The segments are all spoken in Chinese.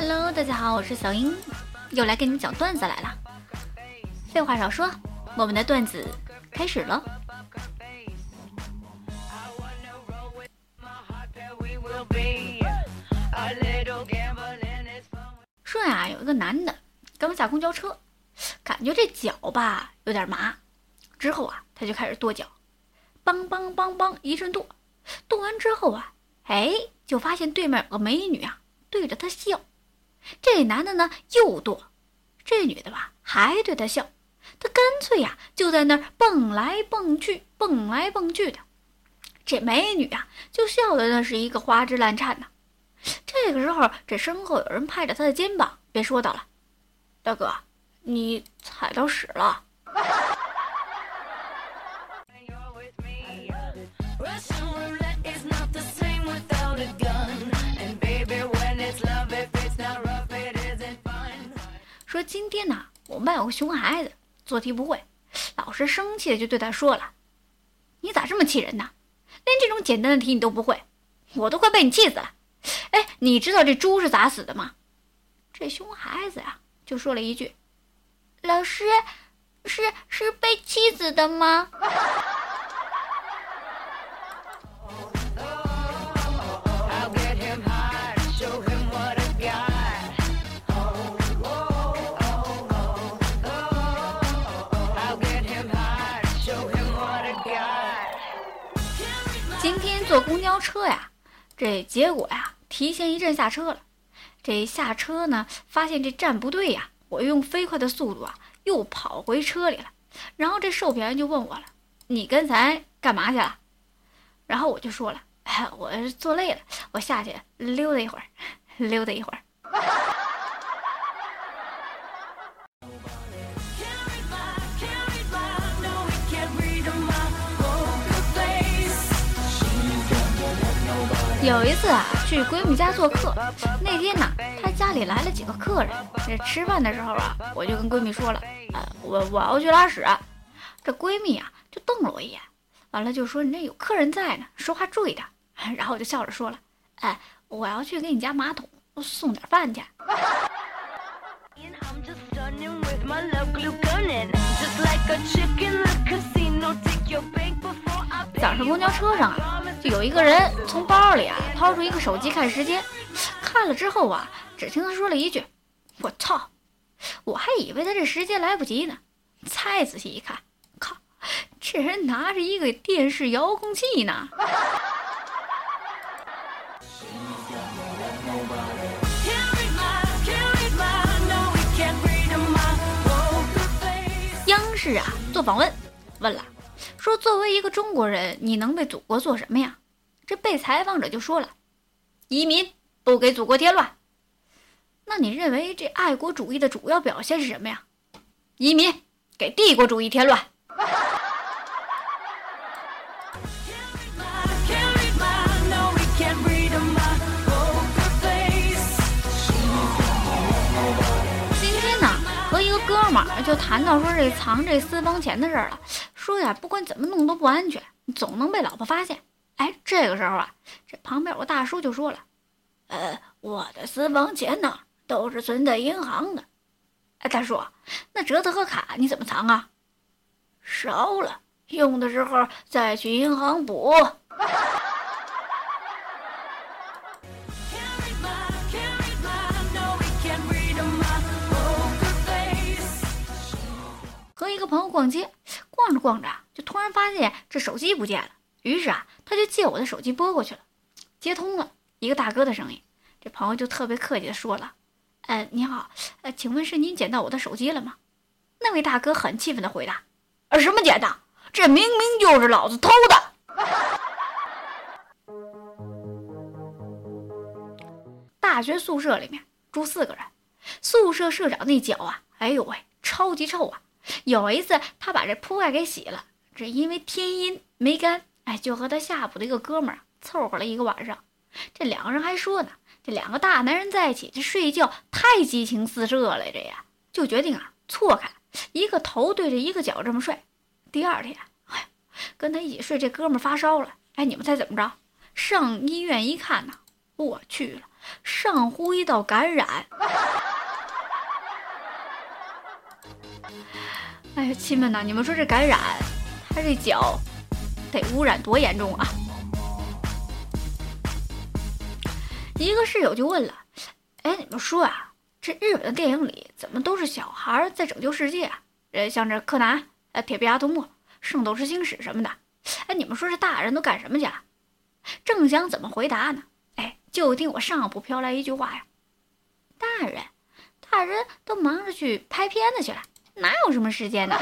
Hello，大家好，我是小英，又来给你们讲段子来了。废话少说，我们的段子开始了。说呀，有一个男的刚下公交车，感觉这脚吧有点麻，之后啊，他就开始跺脚，梆梆梆梆一阵跺，跺完之后啊，哎，就发现对面有个美女啊，对着他笑。这男的呢又跺，这女的吧还对他笑，他干脆呀就在那儿蹦来蹦去，蹦来蹦去的。这美女啊就笑的那是一个花枝乱颤呐。这个时候，这身后有人拍着他的肩膀，便说道了：“大哥，你踩到屎了。”今天呢，我们班有个熊孩子做题不会，老师生气的就对他说了：“你咋这么气人呢？连这种简单的题你都不会，我都快被你气死了。”哎，你知道这猪是咋死的吗？这熊孩子呀就说了一句：“老师，是是被气死的吗？”坐公交车呀，这结果呀，提前一阵下车了。这下车呢，发现这站不对呀，我用飞快的速度啊，又跑回车里了。然后这售票员就问我了：“你刚才干嘛去了？”然后我就说了：“哎，我坐累了，我下去溜达一会儿，溜达一会儿。”有一次啊，去闺蜜家做客，那天呢，她家里来了几个客人。这吃饭的时候啊，我就跟闺蜜说了：“呃，我我要去拉屎。”这闺蜜啊，就瞪了我一眼，完了就说：“你这有客人在呢，说话注意点。”然后我就笑着说了：“哎，我要去给你家马桶送点饭去。”早上公交车上啊，就有一个人从包里啊掏出一个手机看时间，看了之后啊，只听他说了一句：“我操！”我还以为他这时间来不及呢，再仔细一看，靠，这人拿着一个电视遥控器呢。央视啊做访问，问了。说作为一个中国人，你能为祖国做什么呀？这被采访者就说了：“移民，不给祖国添乱。”那你认为这爱国主义的主要表现是什么呀？移民，给帝国主义添乱。今天呢，和一个哥们儿就谈到说这藏这私房钱的事儿了。说呀，不管怎么弄都不安全，总能被老婆发现。哎，这个时候啊，这旁边有个大叔就说了：“呃，我的私房钱呢，都是存在银行的。哎，大叔，那折子和卡你怎么藏啊？烧了，用的时候再去银行补。”和一个朋友逛街，逛着逛着就突然发现这手机不见了，于是啊，他就借我的手机拨过去了，接通了一个大哥的声音，这朋友就特别客气的说了：“呃，你好，呃，请问是您捡到我的手机了吗？”那位大哥很气愤的回答：“啊，什么捡的？这明明就是老子偷的！” 大学宿舍里面住四个人，宿舍社长那脚啊，哎呦喂，超级臭啊！有一次，他把这铺盖给洗了，只因为天阴没干，哎，就和他下铺的一个哥们儿凑合了一个晚上。这两个人还说呢，这两个大男人在一起，这睡觉太激情四射了，这呀，就决定啊错开，一个头对着一个脚这么睡。第二天，哎，跟他一起睡这哥们儿发烧了，哎，你们猜怎么着？上医院一看呢，我去了，上呼吸道感染！哎呀，亲们呐，你们说这感染，他这脚得污染多严重啊！一个室友就问了：“哎，你们说啊，这日本的电影里怎么都是小孩在拯救世界？呃，像这柯南、呃铁臂阿童木、圣斗士星矢什么的。哎，你们说这大人都干什么去了？”正想怎么回答呢，哎，就听我上铺飘来一句话呀：“大人，大人都忙着去拍片子去了，哪有什么时间呢？”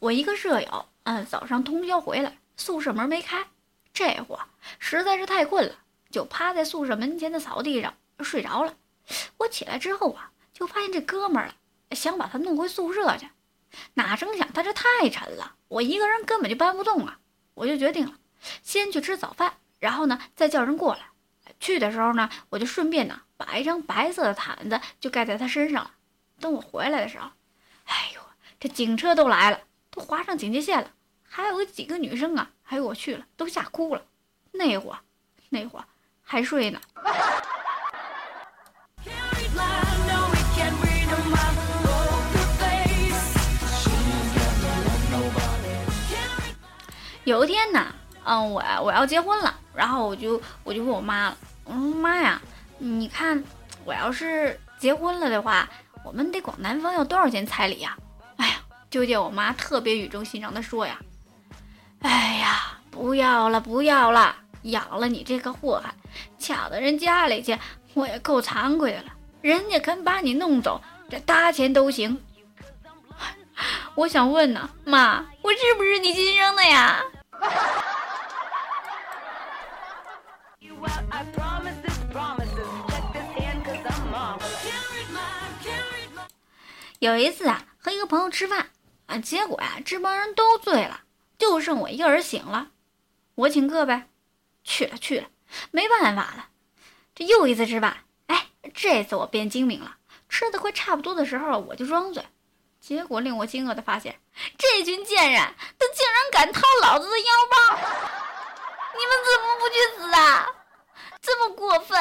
我一个舍友，嗯，早上通宵回来，宿舍门没开，这会实在是太困了，就趴在宿舍门前的草地上睡着了。我起来之后啊，就发现这哥们儿了。想把他弄回宿舍去，哪成想他这太沉了，我一个人根本就搬不动啊！我就决定了，先去吃早饭，然后呢再叫人过来。去的时候呢，我就顺便呢把一张白色的毯子就盖在他身上了。等我回来的时候，哎呦，这警车都来了，都划上警戒线了，还有几个女生啊，还有我去了，都吓哭了。那会儿，那会儿还睡呢。有一天呢，嗯，我我要结婚了，然后我就我就问我妈了，我说妈呀，你看我要是结婚了的话，我们得管男方要多少钱彩礼呀？哎呀，就见我妈特别语重心长的说呀，哎呀，不要了不要了，养了你这个祸害，抢到人家里去，我也够惭愧的了。人家肯把你弄走，这搭钱都行。我想问呢，妈，我是不是你亲生的呀？有一次啊，和一个朋友吃饭啊，结果呀，这帮人都醉了，就剩我一个人醒了。我请客呗，去了去了，没办法了。这又一次吃饭，哎，这次我变精明了，吃的快差不多的时候，我就装醉。结果令我惊愕的发现，这群贱人，他竟然敢掏老子的腰包！你们怎么不去死啊？这么过分！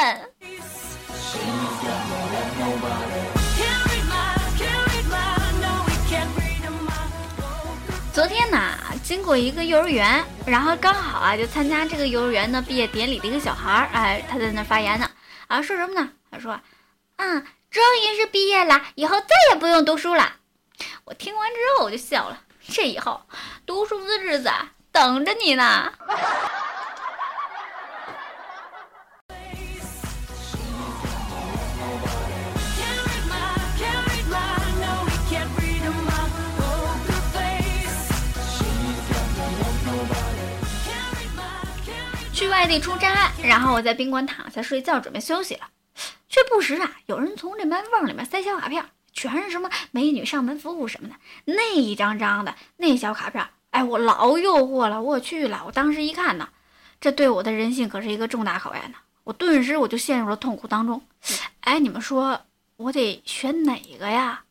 昨天呢，经过一个幼儿园，然后刚好啊，就参加这个幼儿园的毕业典礼的一个小孩儿，哎，他在那发言呢，啊，说什么呢？他说，啊，终于是毕业了，以后再也不用读书了。我听完之后我就笑了，这以后读书的日子等着你呢。去外地出差，然后我在宾馆躺下睡觉，准备休息了，却不时啊有人从这门缝里面塞小卡片。全是什么美女上门服务什么的，那一张张的那小卡片，哎，我老诱惑了，我去了。我当时一看呢，这对我的人性可是一个重大考验呢。我顿时我就陷入了痛苦当中。哎，你们说我得选哪个呀？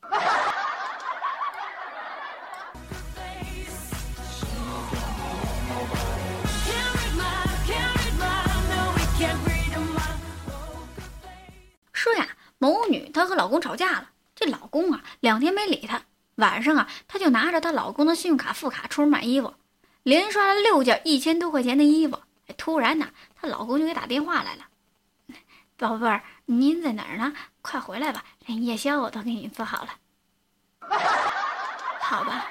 某女她和老公吵架了。这老公啊，两天没理她。晚上啊，她就拿着她老公的信用卡副卡出门买衣服，连刷了六件一千多块钱的衣服。突然呢，她老公就给打电话来了：“宝贝儿，您在哪儿呢？快回来吧，连夜宵我都给你做好了。”好吧，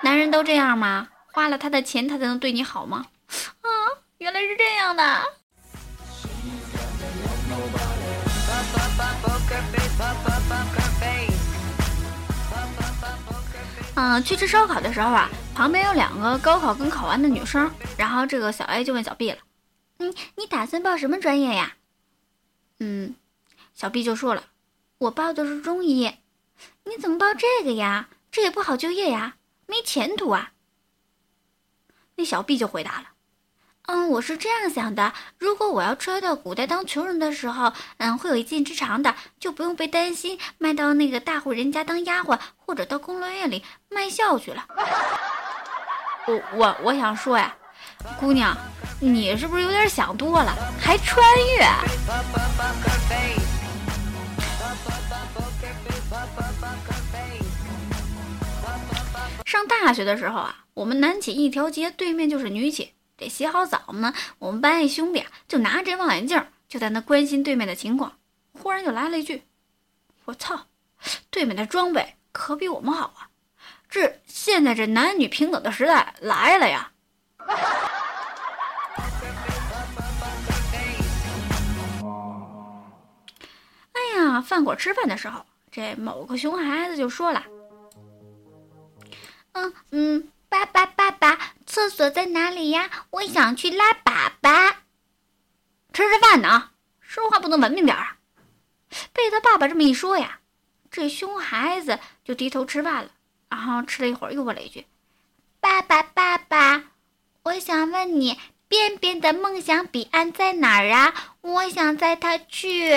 男人都这样吗？花了他的钱，他才能对你好吗？啊，原来是这样的。嗯，去吃烧烤的时候啊，旁边有两个高考刚考完的女生，然后这个小 A 就问小 B 了：“嗯，你打算报什么专业呀？”嗯，小 B 就说了：“我报的是中医。”你怎么报这个呀？这也不好就业呀，没前途啊。那小 B 就回答了：“嗯，我是这样想的，如果我要穿越到古代当穷人的时候，嗯，会有一技之长的，就不用被担心卖到那个大户人家当丫鬟，或者到宫乐院里卖笑去了。我我我想说呀，姑娘，你是不是有点想多了？还穿越？上大学的时候啊，我们男寝一条街对面就是女寝。得洗好澡呢，我们班一兄弟啊，就拿着望远镜，就在那关心对面的情况。忽然就来了一句：“我操，对面的装备可比我们好啊！这现在这男女平等的时代来了呀！” 哎呀，饭馆吃饭的时候，这某个熊孩子就说了：“嗯嗯。”爸爸，爸爸，厕所在哪里呀？我想去拉粑粑。吃着饭呢，说话不能文明点啊！被他爸爸这么一说呀，这熊孩子就低头吃饭了。然后吃了一会儿，又问了一句：“爸爸，爸爸，我想问你，便便的梦想彼岸在哪儿啊？我想载他去。”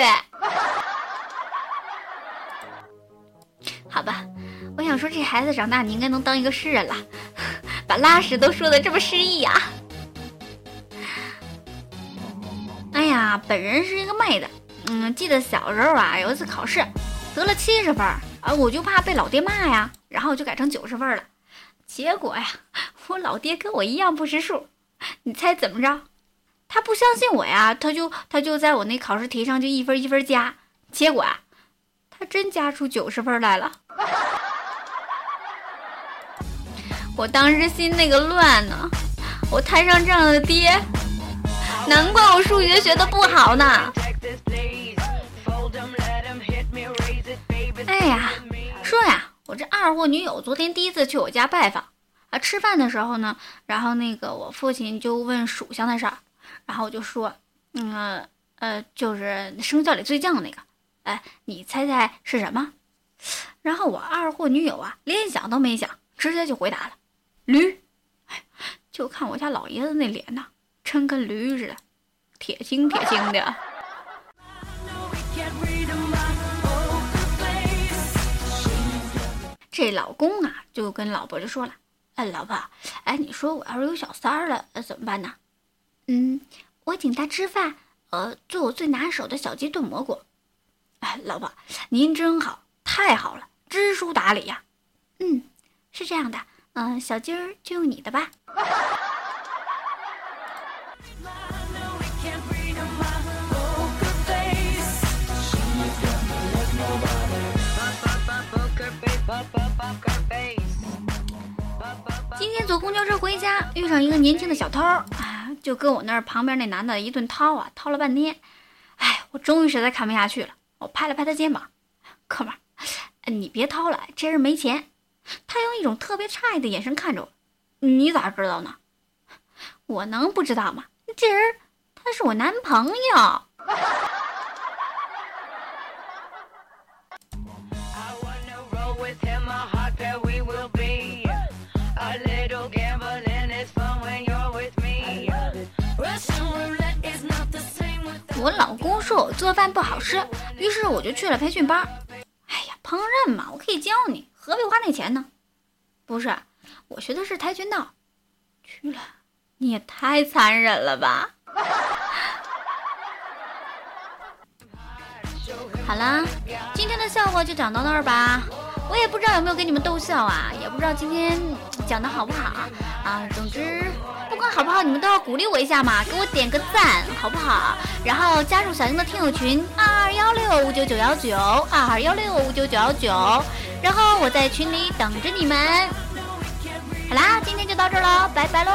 好吧。我想说，这孩子长大，你应该能当一个诗人了，把拉屎都说的这么诗意呀！哎呀，本人是一个妹子，嗯，记得小时候啊，有一次考试得了七十分啊，我就怕被老爹骂呀，然后就改成九十分了。结果呀，我老爹跟我一样不识数，你猜怎么着？他不相信我呀，他就他就在我那考试题上就一分一分加，结果啊，他真加出九十分来了。我当时心那个乱呢，我摊上这样的爹，难怪我数学学的不好呢。哎呀，说呀，我这二货女友昨天第一次去我家拜访啊，吃饭的时候呢，然后那个我父亲就问属相的事儿，然后我就说，嗯呃，就是生肖里最犟那个，哎，你猜猜是什么？然后我二货女友啊，连想都没想，直接就回答了。驴，就看我家老爷子那脸呐，真跟驴似的，铁青铁青的。这老公啊，就跟老婆就说了：“哎，老婆，哎，你说我要是有小三儿了，怎么办呢？”嗯，我请他吃饭，呃，做我最拿手的小鸡炖蘑菇。哎，老婆，您真好，太好了，知书达理呀。嗯，是这样的。嗯，小鸡儿就用你的吧。今天坐公交车回家，遇上一个年轻的小偷，啊，就跟我那旁边那男的一顿掏啊，掏了半天。哎，我终于实在看不下去了，我拍了拍他肩膀，哥们儿，你别掏了，这人没钱。他用一种特别诧异的眼神看着我，你咋知道呢？我能不知道吗？这人他是我男朋友。我老公说我做饭不好吃，于是我就去了培训班。哎呀，烹饪嘛，我可以教你。何必花那钱呢？不是，我学的是跆拳道。去了，你也太残忍了吧！好啦，今天的笑话就讲到那儿吧。我也不知道有没有给你们逗笑啊，也不知道今天讲的好不好啊。总之，不管好不好，你们都要鼓励我一下嘛，给我点个赞，好不好？然后加入小英的听友群二二幺六五九九幺九二二幺六五九九幺九。然后我在群里等着你们。好啦，今天就到这儿了，拜拜喽。